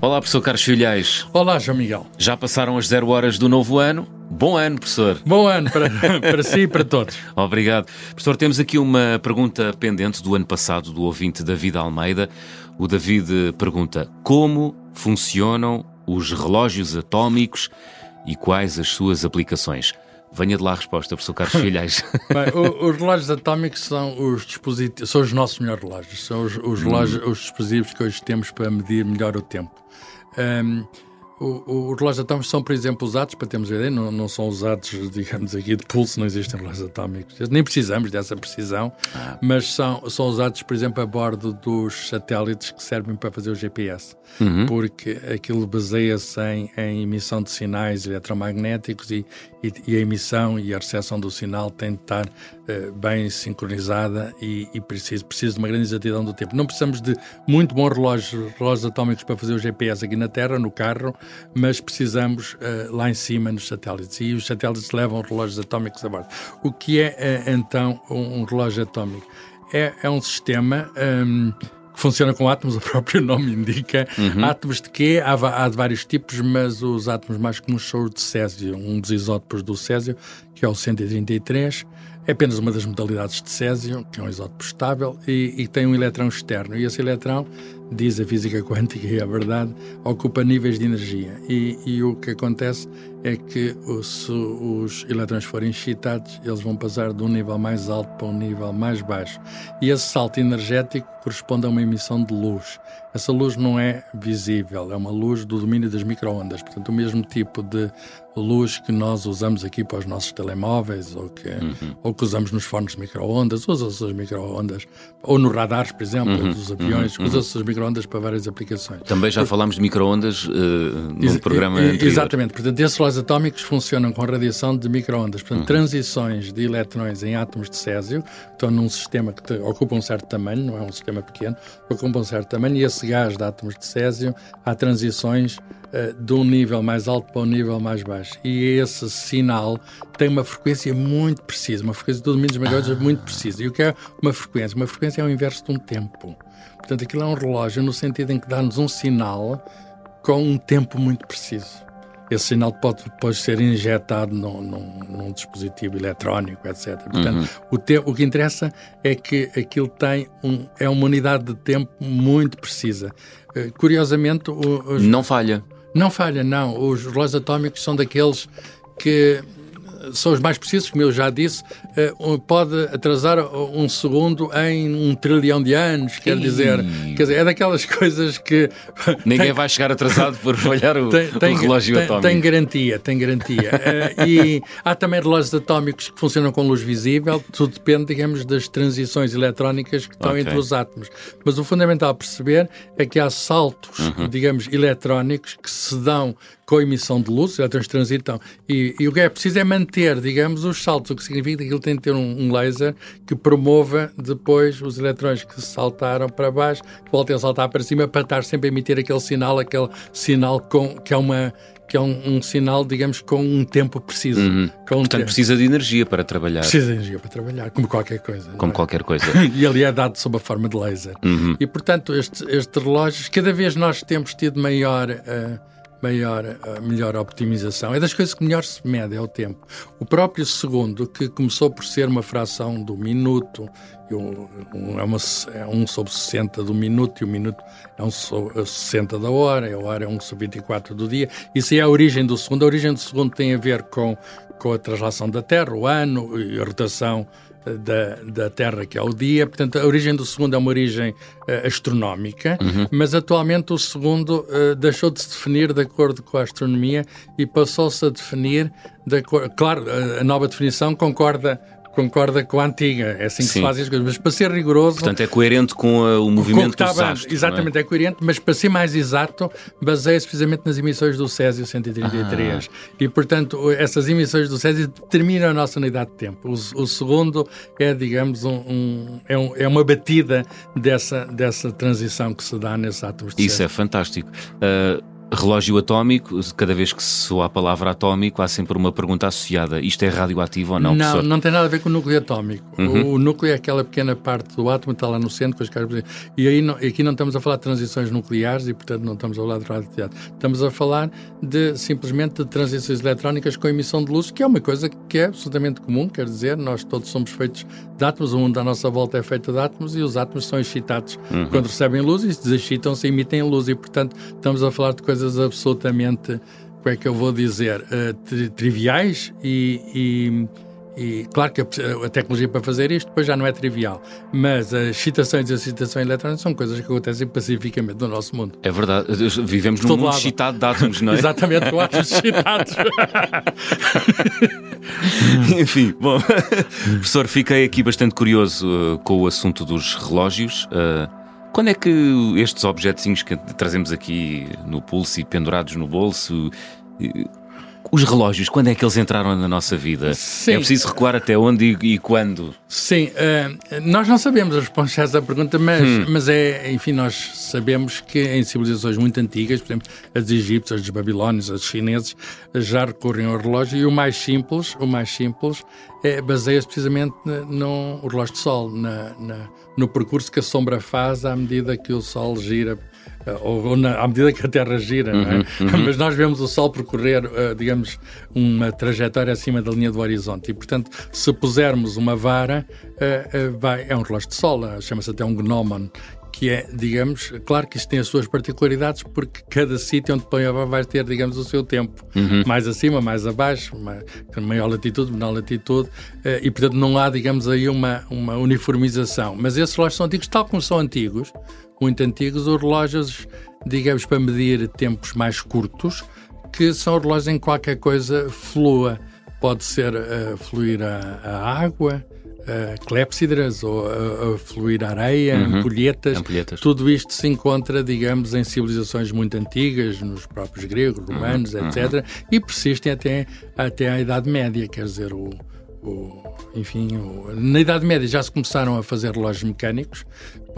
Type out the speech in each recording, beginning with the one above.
Olá, professor Carlos Filhais. Olá, João Miguel. Já passaram as zero horas do novo ano. Bom ano, professor. Bom ano para, para si e para todos. Obrigado. Professor, temos aqui uma pergunta pendente do ano passado do ouvinte David Almeida. O David pergunta: Como funcionam os relógios atómicos e quais as suas aplicações? Venha de lá a resposta, professor Carlos Filhais. Bem, o, os relógios atómicos são os dispositivos, são os nossos melhores relógios, são os, os, relógios, os dispositivos que hoje temos para medir melhor o tempo. Um, os relógios atómicos são, por exemplo, usados, para termos ideia, não, não, são usados, digamos aqui, de pulso, não existem relógios atómicos. Nem precisamos dessa precisão, ah. mas são, são usados, por exemplo, a bordo dos satélites que servem para fazer o GPS, uhum. porque aquilo baseia-se em, em, emissão de sinais eletromagnéticos e, e, e, a emissão e a recepção do sinal tem de estar uh, bem sincronizada e, e precisa, precisa de uma grande exatidão do tempo. Não precisamos de muito bons relógios, relógios atómicos para fazer o GPS aqui na Terra, no carro, mas precisamos uh, lá em cima nos satélites. E os satélites levam relógios atómicos a bordo. O que é, uh, então, um, um, relógio atómico? É, é um sistema. Um, que funciona com átomos, o próprio nome indica. Uhum. Átomos de quê? Há, há, de vários tipos, mas os átomos mais comuns são os de Césio, um dos isótopos do Césio, que é o 133. É apenas uma das modalidades de Césio, que é um isótopo estável, e, e tem um eletrão externo. E esse eletrão diz a física quântica e é verdade, ocupa níveis de energia. E, e o que acontece é que se os eletrões forem excitados, eles vão passar de um nível mais alto para um nível mais baixo. E esse salto energético corresponde a uma emissão de luz. Essa luz não é visível, é uma luz do domínio das microondas. Portanto, o mesmo tipo de luz que nós usamos aqui para os nossos telemóveis ou que, uhum. ou que usamos nos fornos de microondas, usa-se as microondas, ou nos radares, por exemplo, uhum. dos aviões, uhum. usa-se as microondas para várias aplicações. Também já falámos de microondas uh, no programa anterior. Exatamente. Portanto, esses relógios atómicos funcionam com radiação de microondas. Portanto, uhum. transições de eletrões em átomos de césio, que estão num sistema que ocupa um certo tamanho, não é um sistema pequeno, ocupa um certo tamanho, e esse gás de átomos de césio, há transições uh, de um nível mais alto para um nível mais baixo. E esse sinal tem uma frequência muito precisa, uma frequência de domínios maiores ah. muito precisa. E o que é uma frequência? Uma frequência é o inverso de um tempo. Portanto, aquilo é um relógio no sentido em que dá-nos um sinal com um tempo muito preciso. Esse sinal pode depois ser injetado num, num, num dispositivo eletrónico, etc. Portanto, uhum. o, te, o que interessa é que aquilo tem um, é uma unidade de tempo muito precisa. Uh, curiosamente, os, não falha. Não falha, não. Os relógios atómicos são daqueles que são os mais precisos, como eu já disse, eh, pode atrasar um segundo em um trilhão de anos, quer dizer, quer dizer, é daquelas coisas que... Ninguém tem, vai chegar atrasado por falhar o, tem, o relógio tem, atómico. Tem garantia, tem garantia. uh, e há também relógios atómicos que funcionam com luz visível, tudo depende, digamos, das transições eletrónicas que estão okay. entre os átomos. Mas o fundamental a perceber é que há saltos, uhum. digamos, eletrónicos que se dão com a emissão de luz, os elétrons transitam, e, e, o que é preciso é manter, digamos, os saltos, o que significa que ele tem de ter um, um laser que promova depois os elétrons que saltaram para baixo, voltem a saltar para cima para estar sempre a emitir aquele sinal, aquele sinal com, que é uma que é um, um, sinal, digamos, com um tempo preciso. Uhum. Portanto, tempo. precisa de energia para trabalhar. Precisa de energia para trabalhar, como qualquer coisa. Como é? qualquer coisa. e ali é dado sob a forma de laser. Uhum. E, portanto, estes, estes relógios, cada vez nós temos tido maior. Uh, maior, eh, melhor optimização. É das coisas que melhor se mede, é o tempo. O próprio segundo, que começou por ser uma fração do minuto, um, é, uma, é 1 sobre 60 do minuto, e o minuto é 1 sobre 60 da hora, a hora é 1 sobre 24 do dia. Isso é a origem do segundo. A origem do segundo tem a ver com, com a translação da Terra, o ano e a rotação da, da Terra, que é o dia. Portanto, a origem do segundo é uma origem uh, astronómica, uhum. mas atualmente o segundo uh, deixou de se definir de acordo com a astronomia e passou-se a definir, de, claro, a nova definição concorda concorda com a antiga. É assim que Sim. se fazem as coisas. Mas para ser rigoroso. Portanto, é coerente com uh, o movimento com dos astros. Exatamente, é? é? coerente, mas para ser mais exato, baseia-se precisamente nas emissões do Césio 133. Ah. E, portanto, essas emissões do Césio determinam a nossa unidade de tempo. O, o segundo é, digamos, um, um, é, um, é, uma batida dessa, dessa transição que se dá nesses átomos de Isso Césio. é fantástico. Uh relógio atómico, cada vez que se soa a palavra atómico, há sempre uma pergunta associada: isto é radioativo ou não? Não, professor? não tem nada a ver com o núcleo atómico. Uhum. O, núcleo é aquela pequena parte do átomo que está lá no centro com as cargas. E aí não, aqui não estamos a falar de transições nucleares e, portanto, não estamos a falar de radioatividade. Estamos a falar de simplesmente de transições eletrónicas com emissão de luz, que é uma coisa que é absolutamente comum, quer dizer, nós todos somos feitos de átomos, o mundo à nossa volta é feito de átomos e os átomos são excitados uhum. quando recebem luz e desexcitam-se e emitem luz. E, portanto, estamos a falar de coisas coisas absolutamente, como é que eu vou dizer, uh, triviais e, e, e, claro que a, a, tecnologia para fazer isto depois já não é trivial, mas as excitações e a excitação eletrónica são coisas que acontecem pacificamente no nosso mundo. É verdade, vivemos num mundo lado. excitado de átomos, não é? Exatamente, com átomos excitados. Enfim, bom, professor, fiquei aqui bastante curioso uh, com o assunto dos relógios. Uh, quando é que estes objetos que trazemos aqui no pulso e pendurados no bolso, os relógios, quando é que eles entraram na nossa vida? Sim. É preciso recuar até onde e, e quando? Sim, uh, nós não sabemos a resposta a essa pergunta, mas, hum. mas é, enfim, nós sabemos que em civilizações muito antigas, por exemplo, as egípcias, os babilónios, os chineses, já recorrem ao relógio e o mais simples, o mais simples, é, baseia-se precisamente no relógio de sol, na, na, no percurso que a sombra faz à medida que o sol gira ou, ou na, à medida que a Terra gira, uhum, é? uhum. mas nós vemos o Sol percorrer, uh, digamos, uma trajetória acima da linha do horizonte e, portanto, se pusermos uma vara, uh, uh, vai, é um relógio de Sol, chama-se até um gnomon, que é, digamos, claro que isto tem as suas particularidades, porque cada sítio onde põe a vara vai ter, digamos, o seu tempo. Uhum. Mais acima, mais abaixo, mais, maior latitude, menor latitude, e portanto não há, digamos, aí uma, uma uniformização. Mas esses relógios são antigos, tal como são antigos, muito antigos, os relógios, digamos, para medir tempos mais curtos, que são relógios em qualquer coisa flua. Pode ser uh, fluir a, a água, uh, clepsidras ou uh, uh, fluir areia, uhum. ampulhetas. ampulhetas. Tudo isto se encontra, digamos, em civilizações muito antigas, nos próprios gregos, romanos, uhum. etc. Uhum. E persistem até, até à Idade Média, quer dizer, o, o, enfim, o, na Idade Média já se começaram a fazer relógios mecânicos.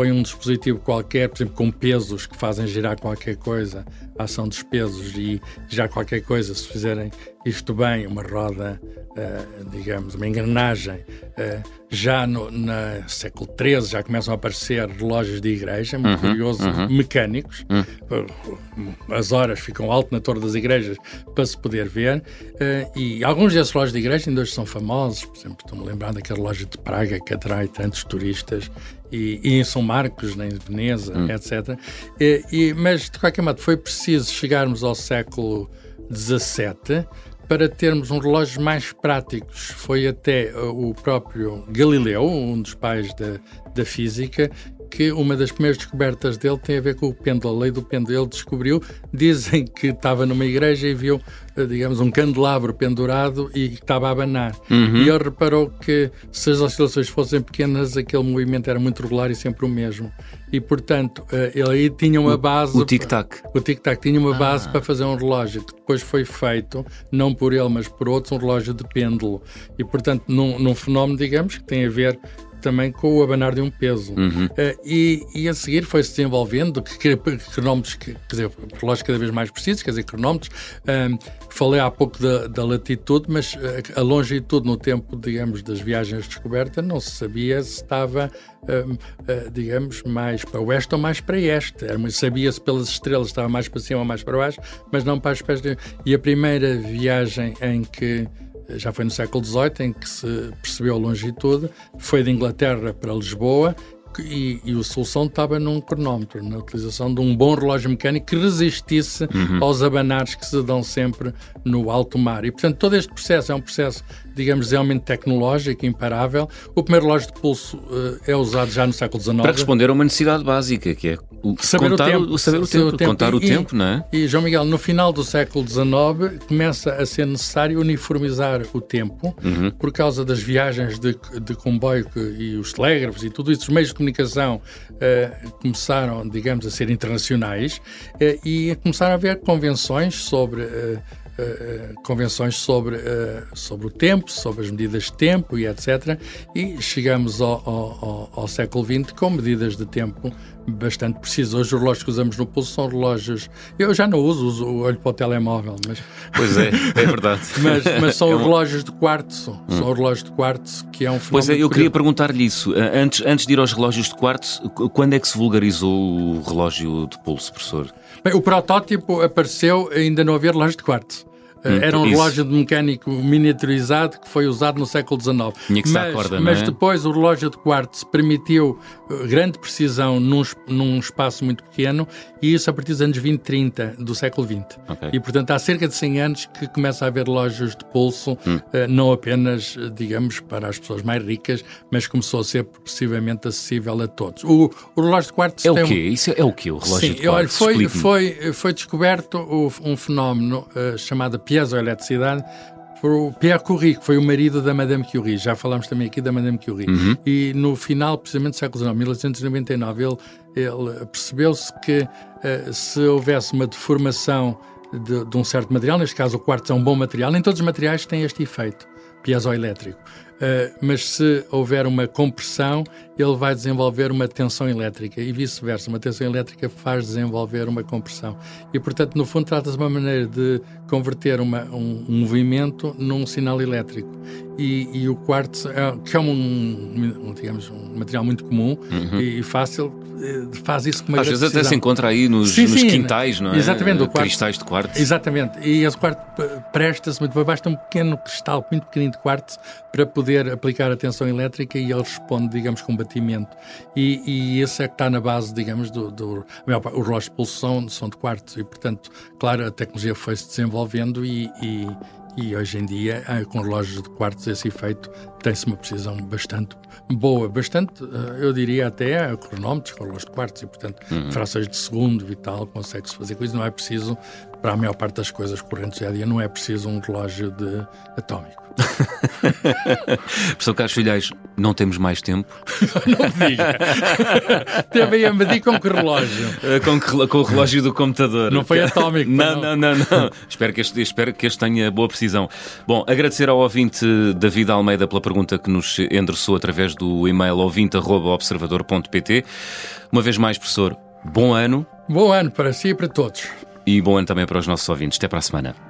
Põe um dispositivo qualquer, por exemplo, com pesos que fazem girar qualquer coisa, a ação dos pesos e já qualquer coisa, se fizerem isto bem, uma roda, uh, digamos, uma engrenagem. Uh, já no na século XIII já começam a aparecer relógios de igreja, muito uhum, curioso, uhum. mecânicos. Uhum. As horas ficam alto na torre das igrejas para se poder ver. Uh, e alguns desses relógios de igreja ainda hoje são famosos. Por exemplo, estou-me lembrando daquele relógio de Praga que atrai tantos turistas. E, e, em São Marcos, em Veneza, hum. etc. E, e, mas, de qualquer modo, foi preciso chegarmos ao século XVII para termos um relógios mais práticos. Foi até uh, o próprio Galileu, um dos pais da, da física, que uma das primeiras descobertas dele tem a ver com o pêndulo, a lei do pêndulo. Ele descobriu, dizem que estava numa igreja e viu, uh, digamos, um candelabro pendurado e estava a abanar. Uhum. E ele reparou que se as oscilações fossem pequenas, aquele movimento era muito regular e sempre o mesmo e, portanto, eh, ele aí tinha uma base. O tic-tac. O tic-tac tinha uma base ah. para fazer um relógio que depois foi feito, não por ele, mas por outros, um relógio de pêndulo. E, portanto, num, num fenómeno, digamos, que tem a ver também com o abanar de um peso. Uhum. Uh, e, e, a seguir foi-se desenvolvendo que, cronómetros, que, quer dizer, relógios cada vez mais precisos, quer dizer, cronómetros. Uh, falei há pouco da, da latitude, mas uh, a longitude no tempo, digamos, das viagens de descoberta, não se sabia se estava, digamos, mais para oeste ou mais para este. Sabia-se pelas estrelas, estava mais para cima ou mais para baixo, mas não para as pés. E a primeira viagem em que já foi no século XVIII, em que se percebeu a longitude, foi de Inglaterra para Lisboa e, e, a solução estava num cronómetro, na utilização de um bom relógio mecânico que resistisse uhum. aos abanares que se dão sempre no alto mar. E, portanto, todo este processo é um processo digamos, realmente tecnológico, imparável. O primeiro relógio de pulso uh, é usado já no século XIX. Para responder a uma necessidade básica, que é o, saber contar o tempo. O, saber o tempo, tempo. Contar e, o tempo, não é? E, João Miguel, no final do século XIX começa a ser necessário uniformizar o tempo uhum. por causa das viagens de, de comboio que, e os telégrafos e tudo isso, os meios de comunicação uh, começaram, digamos, a ser internacionais uh, e começaram a haver convenções sobre uh, convenções sobre, sobre o tempo, sobre as medidas de tempo e etc. E chegamos ao, ao, ao, século XX com medidas de tempo bastante precisas. Hoje os relógios que usamos no pulso são relógios. Eu já não uso, uso olho para o telemóvel. Mas... Pois é, é verdade. mas, mas são é um... relógios de quartzo. Hum. São relógios de quartzo que é um fenómeno. Pois é, eu queria perguntar-lhe isso. Antes, antes de ir aos relógios de quartzo, quando é que se vulgarizou o relógio de pulso, professor? Bem, o protótipo apareceu ainda não havia relógio de quartzo. Hum, Era um isso. relógio de mecânico miniaturizado que foi usado no século XIX. Tinha que mas, corda, mas é? depois o relógio de quartzo permitiu uh, grande precisão num, num, espaço muito pequeno e isso a partir dos anos 20, 30 do século XX. Okay. E portanto há cerca de 100 anos que começa a haver relógios de pulso, hum. uh, não apenas, uh, digamos, para as pessoas mais ricas, mas começou a ser progressivamente acessível a todos. O, o relógio de quartzo é o quê? Um... Isso é o quê? O relógio Sim, de quartzo? Olha, foi, foi, foi descoberto um fenómeno uh, chamado piezoeletricidade por o Pierre Curie, que foi o marido da Madame Curie. Já falámos também aqui da Madame Curie. Uhum. E no final, precisamente do século XIX, 1899, ele, ele percebeu-se que uh, se houvesse uma deformação de, de, um certo material, neste caso o quartzo é um bom material, nem todos os materiais têm este efeito piezoelétrico. Uh, mas se houver uma compressão, ele vai desenvolver uma tensão elétrica e vice-versa. Uma tensão elétrica faz desenvolver uma compressão. E, portanto, no fundo, trata-se de uma maneira de converter uma, um, um, movimento num sinal elétrico. E, e o quartzo, é, que é um, um, digamos, um material muito comum uhum. e, e, fácil, eh, faz isso com uma Às vezes até se encontra aí nos, sim, nos sim, quintais, não é? Exatamente. O quartzo, Cristais de quartzo. Exatamente. E esse quartzo presta-se muito bem. Basta um pequeno cristal, muito pequenino de quartzo, para poder aplicar a tensão elétrica e ele responde, digamos, com batimento. E, e esse é que está na base, digamos, do... do os relógios de pulso são, de quartzo e, portanto, claro, a tecnologia foi-se desenvolvendo e, e e hoje em dia, ah, com relógios de quartos, esse efeito tem-se uma precisão bastante boa, bastante, ah, eu diria até cronómetros com relógios de quartos, e portanto, uhum. frações de segundo e tal, consegue-se fazer com isso. Não é preciso, para a maior parte das coisas correntes dia a dia, não é preciso um relógio de atómico. Professor Carlos Filhais, não temos mais tempo. não diga. Teve a medir com que relógio? Eh, com, que, com, o relógio do computador. Não foi atómico. Não, não, não, não. espero, que este, espero que este tenha boa precisão. Bom, agradecer ao ouvinte David Almeida pela pergunta que nos endereçou através do e-mail ouvinte.observador.pt. Uma vez mais, professor, bom ano. Bom ano para si e para todos. E bom ano também para os nossos ouvintes. Até para a semana.